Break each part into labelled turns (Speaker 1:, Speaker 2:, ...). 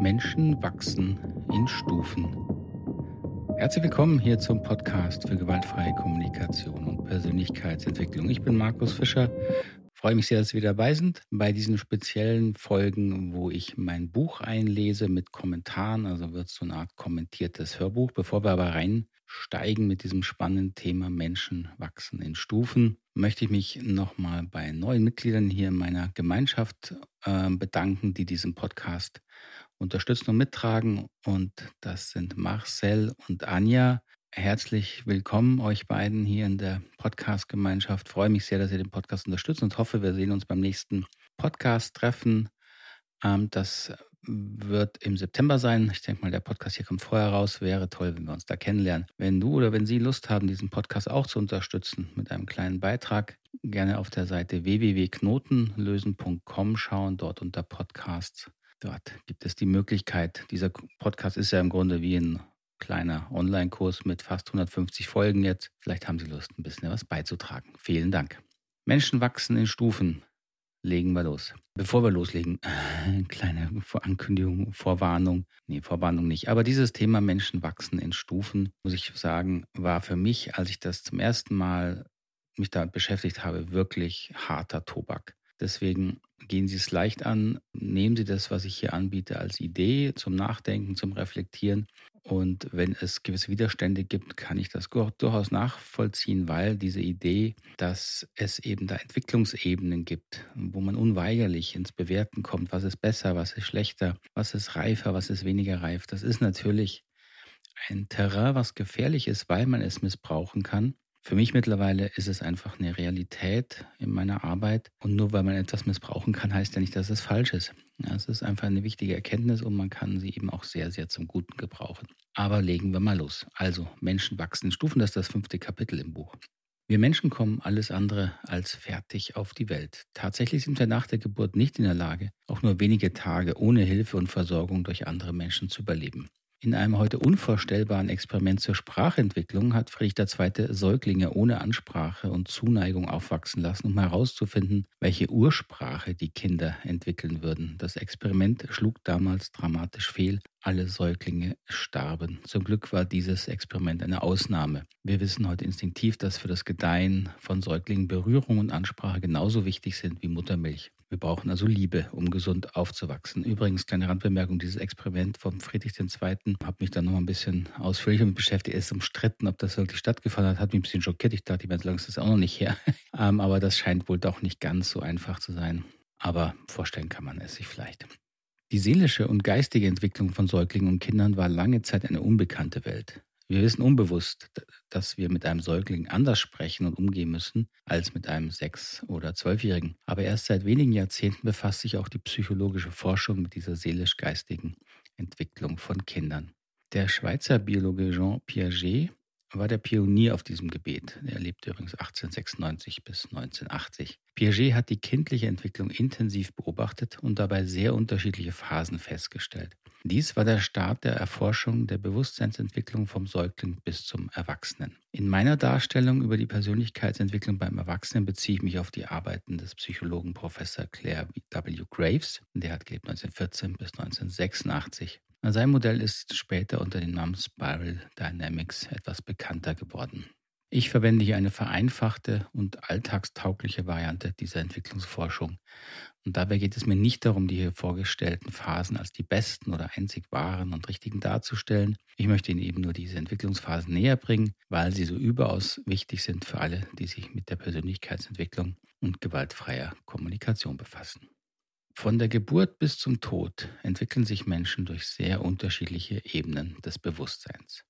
Speaker 1: Menschen wachsen in Stufen. Herzlich willkommen hier zum Podcast für gewaltfreie Kommunikation und Persönlichkeitsentwicklung. Ich bin Markus Fischer. Freue mich sehr, dass Sie wieder dabei sind bei diesen speziellen Folgen, wo ich mein Buch einlese mit Kommentaren. Also wird es so eine Art kommentiertes Hörbuch. Bevor wir aber reinsteigen mit diesem spannenden Thema Menschen wachsen in Stufen, möchte ich mich nochmal bei neuen Mitgliedern hier in meiner Gemeinschaft äh, bedanken, die diesen Podcast unterstützen und mittragen. Und das sind Marcel und Anja. Herzlich willkommen euch beiden hier in der Podcast-Gemeinschaft. Freue mich sehr, dass ihr den Podcast unterstützt und hoffe, wir sehen uns beim nächsten Podcast-Treffen. Ähm, das wird im September sein. Ich denke mal, der Podcast hier kommt vorher raus. Wäre toll, wenn wir uns da kennenlernen. Wenn du oder wenn Sie Lust haben, diesen Podcast auch zu unterstützen mit einem kleinen Beitrag, gerne auf der Seite www.knotenlösen.com schauen, dort unter Podcasts Dort gibt es die Möglichkeit, dieser Podcast ist ja im Grunde wie ein kleiner Online-Kurs mit fast 150 Folgen jetzt. Vielleicht haben Sie Lust, ein bisschen was beizutragen. Vielen Dank. Menschen wachsen in Stufen. Legen wir los. Bevor wir loslegen, eine kleine Ankündigung, Vorwarnung. Nee, Vorwarnung nicht. Aber dieses Thema Menschen wachsen in Stufen, muss ich sagen, war für mich, als ich das zum ersten Mal mich damit beschäftigt habe, wirklich harter Tobak. Deswegen gehen Sie es leicht an, nehmen Sie das, was ich hier anbiete, als Idee zum Nachdenken, zum Reflektieren. Und wenn es gewisse Widerstände gibt, kann ich das durchaus nachvollziehen, weil diese Idee, dass es eben da Entwicklungsebenen gibt, wo man unweigerlich ins Bewerten kommt, was ist besser, was ist schlechter, was ist reifer, was ist weniger reif, das ist natürlich ein Terrain, was gefährlich ist, weil man es missbrauchen kann. Für mich mittlerweile ist es einfach eine Realität in meiner Arbeit. Und nur weil man etwas missbrauchen kann, heißt ja nicht, dass es falsch ist. Es ist einfach eine wichtige Erkenntnis und man kann sie eben auch sehr, sehr zum Guten gebrauchen. Aber legen wir mal los. Also, Menschen wachsen in Stufen, das ist das fünfte Kapitel im Buch. Wir Menschen kommen alles andere als fertig auf die Welt. Tatsächlich sind wir nach der Geburt nicht in der Lage, auch nur wenige Tage ohne Hilfe und Versorgung durch andere Menschen zu überleben. In einem heute unvorstellbaren Experiment zur Sprachentwicklung hat Friedrich II. Säuglinge ohne Ansprache und Zuneigung aufwachsen lassen, um herauszufinden, welche Ursprache die Kinder entwickeln würden. Das Experiment schlug damals dramatisch fehl. Alle Säuglinge starben. Zum Glück war dieses Experiment eine Ausnahme. Wir wissen heute instinktiv, dass für das Gedeihen von Säuglingen Berührung und Ansprache genauso wichtig sind wie Muttermilch. Wir brauchen also Liebe, um gesund aufzuwachsen. Übrigens, kleine Randbemerkung, dieses Experiment vom Friedrich II. habe mich dann noch ein bisschen ausführlicher mit beschäftigt. Es ist umstritten, ob das wirklich stattgefunden hat. Hat mich ein bisschen schockiert. Ich dachte, die so lange ist das auch noch nicht her. Ähm, aber das scheint wohl doch nicht ganz so einfach zu sein. Aber vorstellen kann man es sich vielleicht. Die seelische und geistige Entwicklung von Säuglingen und Kindern war lange Zeit eine unbekannte Welt. Wir wissen unbewusst, dass wir mit einem Säugling anders sprechen und umgehen müssen als mit einem Sechs- oder Zwölfjährigen. Aber erst seit wenigen Jahrzehnten befasst sich auch die psychologische Forschung mit dieser seelisch-geistigen Entwicklung von Kindern. Der Schweizer Biologe Jean Piaget war der Pionier auf diesem Gebiet. Er lebte übrigens 1896 bis 1980. Piaget hat die kindliche Entwicklung intensiv beobachtet und dabei sehr unterschiedliche Phasen festgestellt. Dies war der Start der Erforschung der Bewusstseinsentwicklung vom Säugling bis zum Erwachsenen. In meiner Darstellung über die Persönlichkeitsentwicklung beim Erwachsenen beziehe ich mich auf die Arbeiten des Psychologen Professor Claire W. Graves. Der hat gelebt 1914 bis 1986. Sein Modell ist später unter dem Namen Spiral Dynamics etwas bekannter geworden. Ich verwende hier eine vereinfachte und alltagstaugliche Variante dieser Entwicklungsforschung. Und dabei geht es mir nicht darum, die hier vorgestellten Phasen als die besten oder einzig wahren und richtigen darzustellen. Ich möchte Ihnen eben nur diese Entwicklungsphasen näher bringen, weil sie so überaus wichtig sind für alle, die sich mit der Persönlichkeitsentwicklung und gewaltfreier Kommunikation befassen. Von der Geburt bis zum Tod entwickeln sich Menschen durch sehr unterschiedliche Ebenen des Bewusstseins.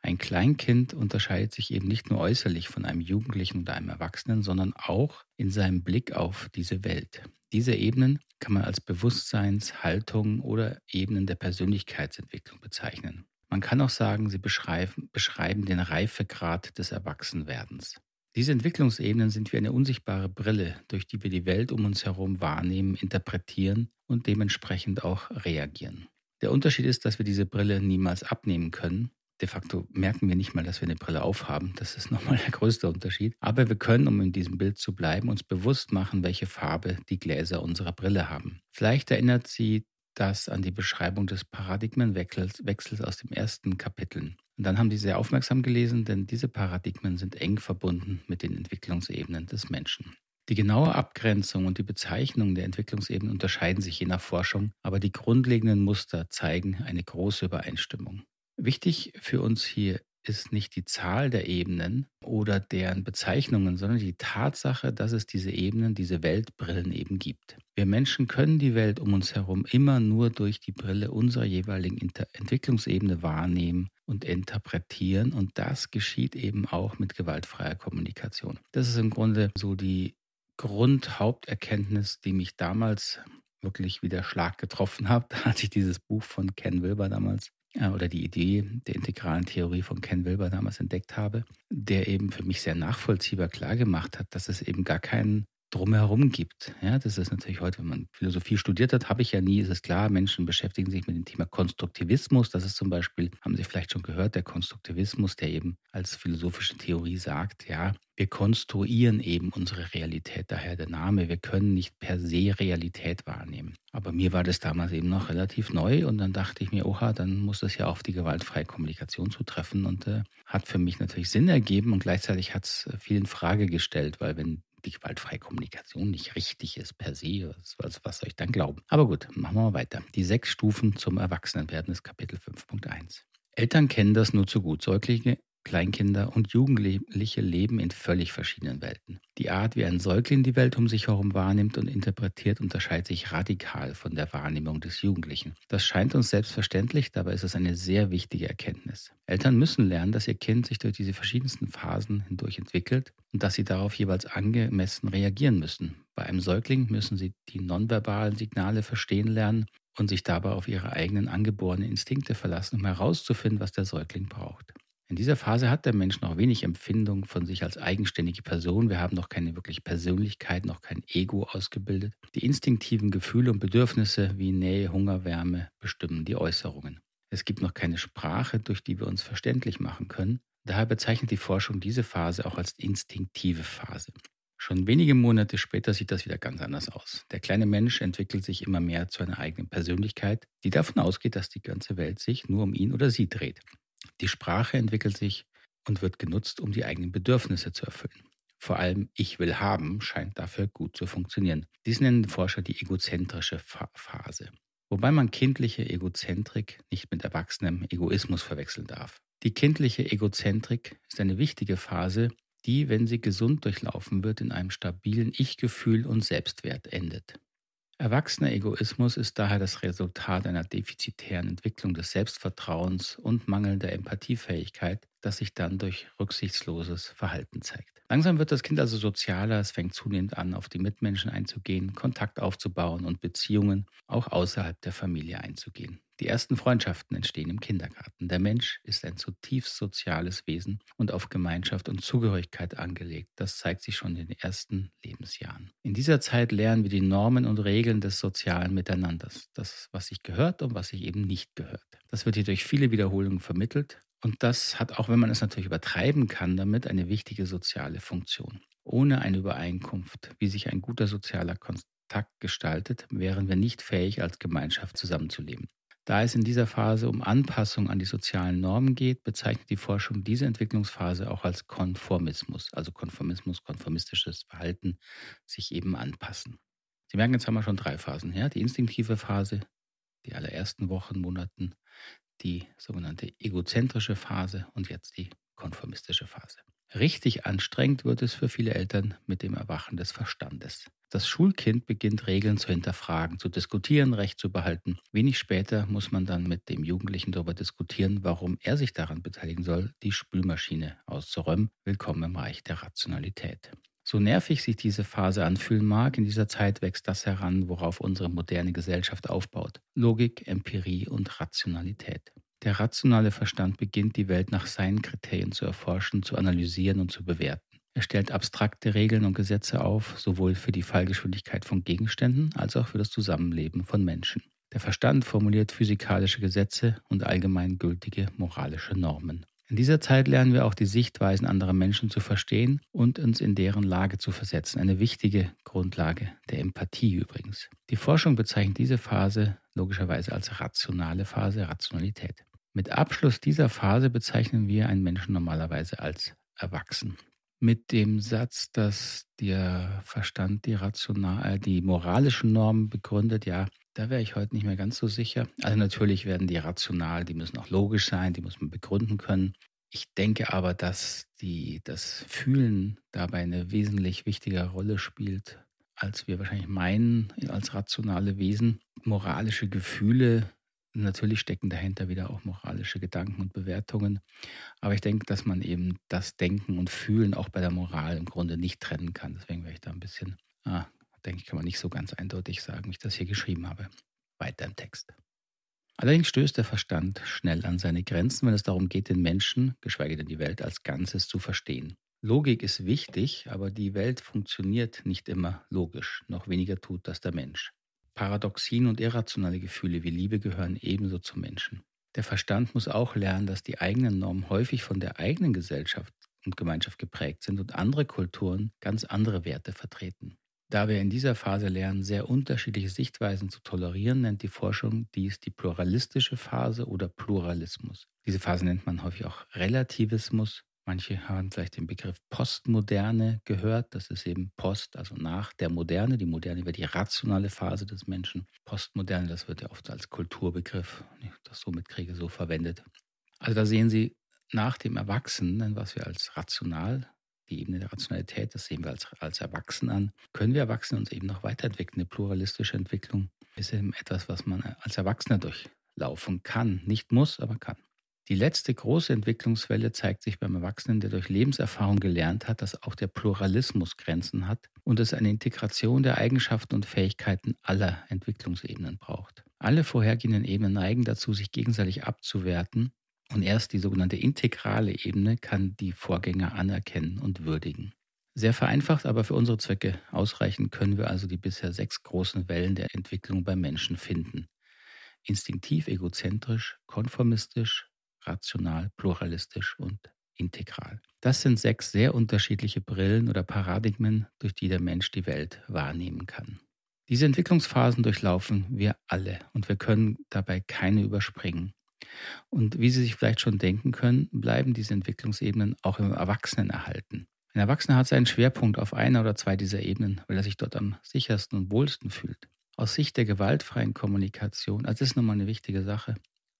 Speaker 1: Ein Kleinkind unterscheidet sich eben nicht nur äußerlich von einem Jugendlichen oder einem Erwachsenen, sondern auch in seinem Blick auf diese Welt. Diese Ebenen kann man als Bewusstseins-, Haltung oder Ebenen der Persönlichkeitsentwicklung bezeichnen. Man kann auch sagen, sie beschreiben, beschreiben den Reifegrad des Erwachsenwerdens. Diese Entwicklungsebenen sind wie eine unsichtbare Brille, durch die wir die Welt um uns herum wahrnehmen, interpretieren und dementsprechend auch reagieren. Der Unterschied ist, dass wir diese Brille niemals abnehmen können. De facto merken wir nicht mal, dass wir eine Brille aufhaben. Das ist nochmal der größte Unterschied. Aber wir können, um in diesem Bild zu bleiben, uns bewusst machen, welche Farbe die Gläser unserer Brille haben. Vielleicht erinnert Sie das an die Beschreibung des Paradigmenwechsels Wechsels aus dem ersten Kapitel. Und dann haben die sehr aufmerksam gelesen, denn diese Paradigmen sind eng verbunden mit den Entwicklungsebenen des Menschen. Die genaue Abgrenzung und die Bezeichnung der Entwicklungsebenen unterscheiden sich je nach Forschung, aber die grundlegenden Muster zeigen eine große Übereinstimmung. Wichtig für uns hier ist nicht die Zahl der Ebenen oder deren Bezeichnungen, sondern die Tatsache, dass es diese Ebenen, diese Weltbrillen eben gibt. Wir Menschen können die Welt um uns herum immer nur durch die Brille unserer jeweiligen Inter Entwicklungsebene wahrnehmen und interpretieren und das geschieht eben auch mit gewaltfreier Kommunikation. Das ist im Grunde so die Grundhaupterkenntnis, die mich damals wirklich wieder Schlag getroffen hat, als ich dieses Buch von Ken Wilber damals oder die Idee der integralen Theorie von Ken Wilber damals entdeckt habe, der eben für mich sehr nachvollziehbar klar gemacht hat, dass es eben gar keinen drumherum gibt. Ja, das ist natürlich heute, wenn man Philosophie studiert hat, habe ich ja nie, ist es klar, Menschen beschäftigen sich mit dem Thema Konstruktivismus. Das ist zum Beispiel, haben Sie vielleicht schon gehört, der Konstruktivismus, der eben als philosophische Theorie sagt, ja, wir konstruieren eben unsere Realität, daher der Name. Wir können nicht per se Realität wahrnehmen. Aber mir war das damals eben noch relativ neu und dann dachte ich mir, oha, dann muss das ja auf die gewaltfreie Kommunikation zutreffen und äh, hat für mich natürlich Sinn ergeben und gleichzeitig hat es viel in Frage gestellt, weil wenn die gewaltfreie Kommunikation nicht richtig ist per se. Was, was soll ich dann glauben? Aber gut, machen wir mal weiter. Die sechs Stufen zum Erwachsenenwerden ist Kapitel 5.1. Eltern kennen das nur zu gut. Säuglinge Kleinkinder und Jugendliche leben in völlig verschiedenen Welten. Die Art, wie ein Säugling die Welt um sich herum wahrnimmt und interpretiert, unterscheidet sich radikal von der Wahrnehmung des Jugendlichen. Das scheint uns selbstverständlich, dabei ist es eine sehr wichtige Erkenntnis. Eltern müssen lernen, dass ihr Kind sich durch diese verschiedensten Phasen hindurch entwickelt und dass sie darauf jeweils angemessen reagieren müssen. Bei einem Säugling müssen sie die nonverbalen Signale verstehen lernen und sich dabei auf ihre eigenen angeborenen Instinkte verlassen, um herauszufinden, was der Säugling braucht. In dieser Phase hat der Mensch noch wenig Empfindung von sich als eigenständige Person. Wir haben noch keine wirkliche Persönlichkeit, noch kein Ego ausgebildet. Die instinktiven Gefühle und Bedürfnisse wie Nähe, Hunger, Wärme bestimmen die Äußerungen. Es gibt noch keine Sprache, durch die wir uns verständlich machen können. Daher bezeichnet die Forschung diese Phase auch als instinktive Phase. Schon wenige Monate später sieht das wieder ganz anders aus. Der kleine Mensch entwickelt sich immer mehr zu einer eigenen Persönlichkeit, die davon ausgeht, dass die ganze Welt sich nur um ihn oder sie dreht. Die Sprache entwickelt sich und wird genutzt, um die eigenen Bedürfnisse zu erfüllen. Vor allem Ich will haben scheint dafür gut zu funktionieren. Dies nennen Forscher die egozentrische Phase. Wobei man kindliche Egozentrik nicht mit erwachsenem Egoismus verwechseln darf. Die kindliche Egozentrik ist eine wichtige Phase, die, wenn sie gesund durchlaufen wird, in einem stabilen Ich-Gefühl und Selbstwert endet. Erwachsener Egoismus ist daher das Resultat einer defizitären Entwicklung des Selbstvertrauens und mangelnder Empathiefähigkeit, das sich dann durch rücksichtsloses Verhalten zeigt. Langsam wird das Kind also sozialer, es fängt zunehmend an, auf die Mitmenschen einzugehen, Kontakt aufzubauen und Beziehungen auch außerhalb der Familie einzugehen. Die ersten Freundschaften entstehen im Kindergarten. Der Mensch ist ein zutiefst soziales Wesen und auf Gemeinschaft und Zugehörigkeit angelegt. Das zeigt sich schon in den ersten Lebensjahren. In dieser Zeit lernen wir die Normen und Regeln des sozialen Miteinanders. Das, was sich gehört und was sich eben nicht gehört. Das wird hier durch viele Wiederholungen vermittelt. Und das hat, auch wenn man es natürlich übertreiben kann, damit eine wichtige soziale Funktion. Ohne eine Übereinkunft, wie sich ein guter sozialer Kontakt gestaltet, wären wir nicht fähig, als Gemeinschaft zusammenzuleben. Da es in dieser Phase um Anpassung an die sozialen Normen geht, bezeichnet die Forschung diese Entwicklungsphase auch als Konformismus, also Konformismus, konformistisches Verhalten, sich eben anpassen. Sie merken, jetzt haben wir schon drei Phasen. Ja? Die instinktive Phase, die allerersten Wochen, Monaten, die sogenannte egozentrische Phase und jetzt die konformistische Phase. Richtig anstrengend wird es für viele Eltern mit dem Erwachen des Verstandes. Das Schulkind beginnt Regeln zu hinterfragen, zu diskutieren, Recht zu behalten. Wenig später muss man dann mit dem Jugendlichen darüber diskutieren, warum er sich daran beteiligen soll, die Spülmaschine auszuräumen. Willkommen im Reich der Rationalität. So nervig sich diese Phase anfühlen mag, in dieser Zeit wächst das heran, worauf unsere moderne Gesellschaft aufbaut. Logik, Empirie und Rationalität. Der rationale Verstand beginnt, die Welt nach seinen Kriterien zu erforschen, zu analysieren und zu bewerten. Er stellt abstrakte Regeln und Gesetze auf, sowohl für die Fallgeschwindigkeit von Gegenständen als auch für das Zusammenleben von Menschen. Der Verstand formuliert physikalische Gesetze und allgemeingültige moralische Normen. In dieser Zeit lernen wir auch die Sichtweisen anderer Menschen zu verstehen und uns in deren Lage zu versetzen. Eine wichtige Grundlage der Empathie übrigens. Die Forschung bezeichnet diese Phase logischerweise als rationale Phase, Rationalität. Mit Abschluss dieser Phase bezeichnen wir einen Menschen normalerweise als erwachsen. Mit dem Satz, dass der Verstand die rational, äh, die moralischen Normen begründet, ja, da wäre ich heute nicht mehr ganz so sicher. Also natürlich werden die rational, die müssen auch logisch sein, die muss man begründen können. Ich denke aber, dass die, das Fühlen dabei eine wesentlich wichtigere Rolle spielt, als wir wahrscheinlich meinen als rationale Wesen. Moralische Gefühle, natürlich stecken dahinter wieder auch moralische Gedanken und Bewertungen. Aber ich denke, dass man eben das Denken und Fühlen auch bei der Moral im Grunde nicht trennen kann. Deswegen wäre ich da ein bisschen ah, denke ich, kann man nicht so ganz eindeutig sagen, wie ich das hier geschrieben habe. Weiter im Text. Allerdings stößt der Verstand schnell an seine Grenzen, wenn es darum geht, den Menschen, geschweige denn die Welt als Ganzes zu verstehen. Logik ist wichtig, aber die Welt funktioniert nicht immer logisch, noch weniger tut das der Mensch. Paradoxien und irrationale Gefühle wie Liebe gehören ebenso zum Menschen. Der Verstand muss auch lernen, dass die eigenen Normen häufig von der eigenen Gesellschaft und Gemeinschaft geprägt sind und andere Kulturen ganz andere Werte vertreten. Da wir in dieser Phase lernen, sehr unterschiedliche Sichtweisen zu tolerieren, nennt die Forschung dies die pluralistische Phase oder Pluralismus. Diese Phase nennt man häufig auch Relativismus. Manche haben vielleicht den Begriff Postmoderne gehört. Das ist eben Post, also nach der Moderne. Die Moderne wird die rationale Phase des Menschen. Postmoderne, das wird ja oft als Kulturbegriff, wenn ich das so mitkriege, so verwendet. Also da sehen Sie nach dem Erwachsenen, was wir als rational die Ebene der Rationalität, das sehen wir als, als Erwachsene an, können wir Erwachsene uns eben noch weiterentwickeln. Eine pluralistische Entwicklung ist eben etwas, was man als Erwachsener durchlaufen kann. Nicht muss, aber kann. Die letzte große Entwicklungswelle zeigt sich beim Erwachsenen, der durch Lebenserfahrung gelernt hat, dass auch der Pluralismus Grenzen hat und es eine Integration der Eigenschaften und Fähigkeiten aller Entwicklungsebenen braucht. Alle vorhergehenden Ebenen neigen dazu, sich gegenseitig abzuwerten und erst die sogenannte integrale Ebene kann die Vorgänger anerkennen und würdigen. Sehr vereinfacht, aber für unsere Zwecke ausreichend können wir also die bisher sechs großen Wellen der Entwicklung beim Menschen finden. Instinktiv, egozentrisch, konformistisch, rational, pluralistisch und integral. Das sind sechs sehr unterschiedliche Brillen oder Paradigmen, durch die der Mensch die Welt wahrnehmen kann. Diese Entwicklungsphasen durchlaufen wir alle und wir können dabei keine überspringen. Und wie Sie sich vielleicht schon denken können, bleiben diese Entwicklungsebenen auch im Erwachsenen erhalten. Ein Erwachsener hat seinen Schwerpunkt auf einer oder zwei dieser Ebenen, weil er sich dort am sichersten und wohlsten fühlt. Aus Sicht der gewaltfreien Kommunikation, also das ist nochmal eine wichtige Sache,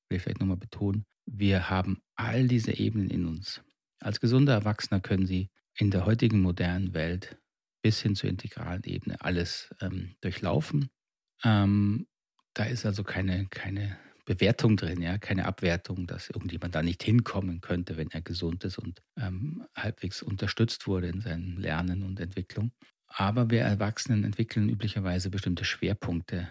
Speaker 1: will ich vielleicht nochmal betonen, wir haben all diese Ebenen in uns. Als gesunder Erwachsener können Sie in der heutigen modernen Welt bis hin zur integralen Ebene alles ähm, durchlaufen. Ähm, da ist also keine, keine Bewertung drin, ja, keine Abwertung, dass irgendjemand da nicht hinkommen könnte, wenn er gesund ist und ähm, halbwegs unterstützt wurde in seinem Lernen und Entwicklung. Aber wir Erwachsenen entwickeln üblicherweise bestimmte Schwerpunkte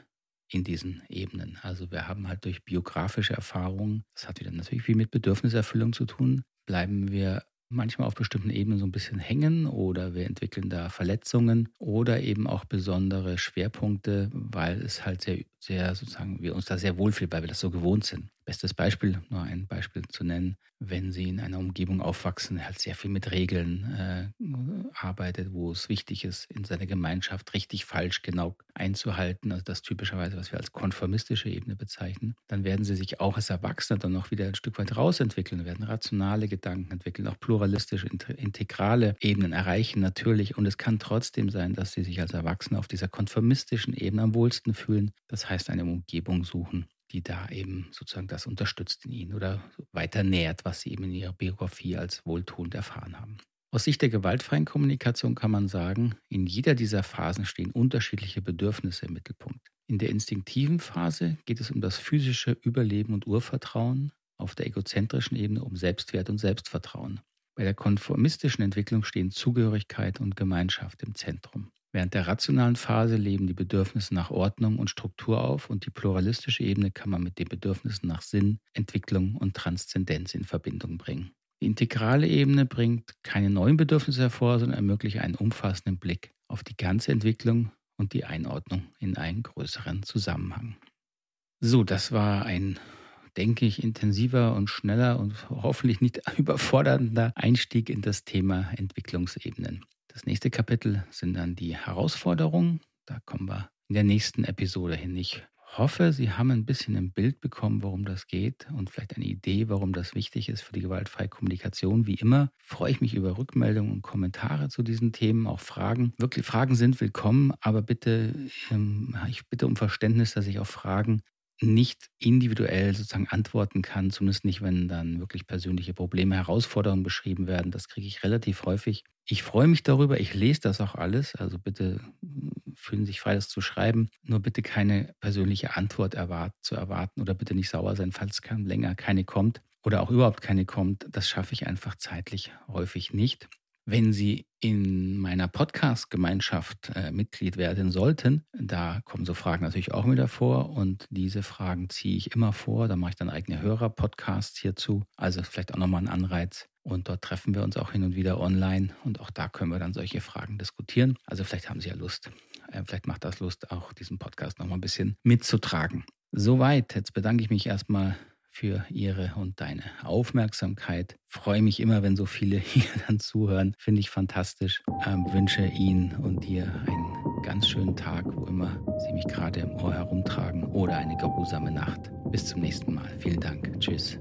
Speaker 1: in diesen Ebenen. Also wir haben halt durch biografische Erfahrungen, das hat wieder natürlich viel mit Bedürfniserfüllung zu tun, bleiben wir manchmal auf bestimmten Ebenen so ein bisschen hängen oder wir entwickeln da Verletzungen oder eben auch besondere Schwerpunkte, weil es halt sehr, sehr sozusagen, wir uns da sehr wohlfühlen, weil wir das so gewohnt sind. Bestes Beispiel, nur ein Beispiel zu nennen, wenn Sie in einer Umgebung aufwachsen, halt sehr viel mit Regeln äh, arbeitet, wo es wichtig ist, in seiner Gemeinschaft richtig, falsch, genau einzuhalten, also das typischerweise, was wir als konformistische Ebene bezeichnen, dann werden Sie sich auch als Erwachsener dann noch wieder ein Stück weit rausentwickeln, werden rationale Gedanken entwickeln, auch pluralistische, integrale Ebenen erreichen natürlich. Und es kann trotzdem sein, dass Sie sich als Erwachsener auf dieser konformistischen Ebene am wohlsten fühlen. Das heißt, eine Umgebung suchen, die da eben sozusagen das unterstützt in ihnen oder weiter nährt, was sie eben in ihrer Biografie als wohltuend erfahren haben. Aus Sicht der gewaltfreien Kommunikation kann man sagen, in jeder dieser Phasen stehen unterschiedliche Bedürfnisse im Mittelpunkt. In der instinktiven Phase geht es um das physische Überleben und Urvertrauen, auf der egozentrischen Ebene um Selbstwert und Selbstvertrauen. Bei der konformistischen Entwicklung stehen Zugehörigkeit und Gemeinschaft im Zentrum. Während der rationalen Phase leben die Bedürfnisse nach Ordnung und Struktur auf und die pluralistische Ebene kann man mit den Bedürfnissen nach Sinn, Entwicklung und Transzendenz in Verbindung bringen. Die integrale Ebene bringt keine neuen Bedürfnisse hervor, sondern ermöglicht einen umfassenden Blick auf die ganze Entwicklung und die Einordnung in einen größeren Zusammenhang. So, das war ein denke ich, intensiver und schneller und hoffentlich nicht überfordernder Einstieg in das Thema Entwicklungsebenen. Das nächste Kapitel sind dann die Herausforderungen. Da kommen wir in der nächsten Episode hin. Ich hoffe, Sie haben ein bisschen ein Bild bekommen, worum das geht und vielleicht eine Idee, warum das wichtig ist für die gewaltfreie Kommunikation. Wie immer freue ich mich über Rückmeldungen und Kommentare zu diesen Themen, auch Fragen. Wirklich Fragen sind willkommen, aber bitte, ähm, ich bitte um Verständnis, dass ich auf Fragen nicht individuell sozusagen antworten kann, zumindest nicht, wenn dann wirklich persönliche Probleme, Herausforderungen beschrieben werden. Das kriege ich relativ häufig. Ich freue mich darüber, ich lese das auch alles, also bitte hm, fühlen Sie sich frei, das zu schreiben. Nur bitte keine persönliche Antwort erwart zu erwarten oder bitte nicht sauer sein, falls länger keine kommt oder auch überhaupt keine kommt. Das schaffe ich einfach zeitlich häufig nicht. Wenn Sie in meiner Podcast-Gemeinschaft äh, Mitglied werden sollten, da kommen so Fragen natürlich auch wieder vor und diese Fragen ziehe ich immer vor. Da mache ich dann eigene Hörer-Podcasts hierzu. Also vielleicht auch nochmal ein Anreiz. Und dort treffen wir uns auch hin und wieder online und auch da können wir dann solche Fragen diskutieren. Also vielleicht haben Sie ja Lust, äh, vielleicht macht das Lust, auch diesen Podcast nochmal ein bisschen mitzutragen. Soweit. Jetzt bedanke ich mich erstmal für Ihre und deine Aufmerksamkeit. Freue mich immer, wenn so viele hier dann zuhören. Finde ich fantastisch. Ähm, wünsche Ihnen und dir einen ganz schönen Tag, wo immer Sie mich gerade im Ohr herumtragen oder eine geruhsame Nacht. Bis zum nächsten Mal. Vielen Dank. Tschüss.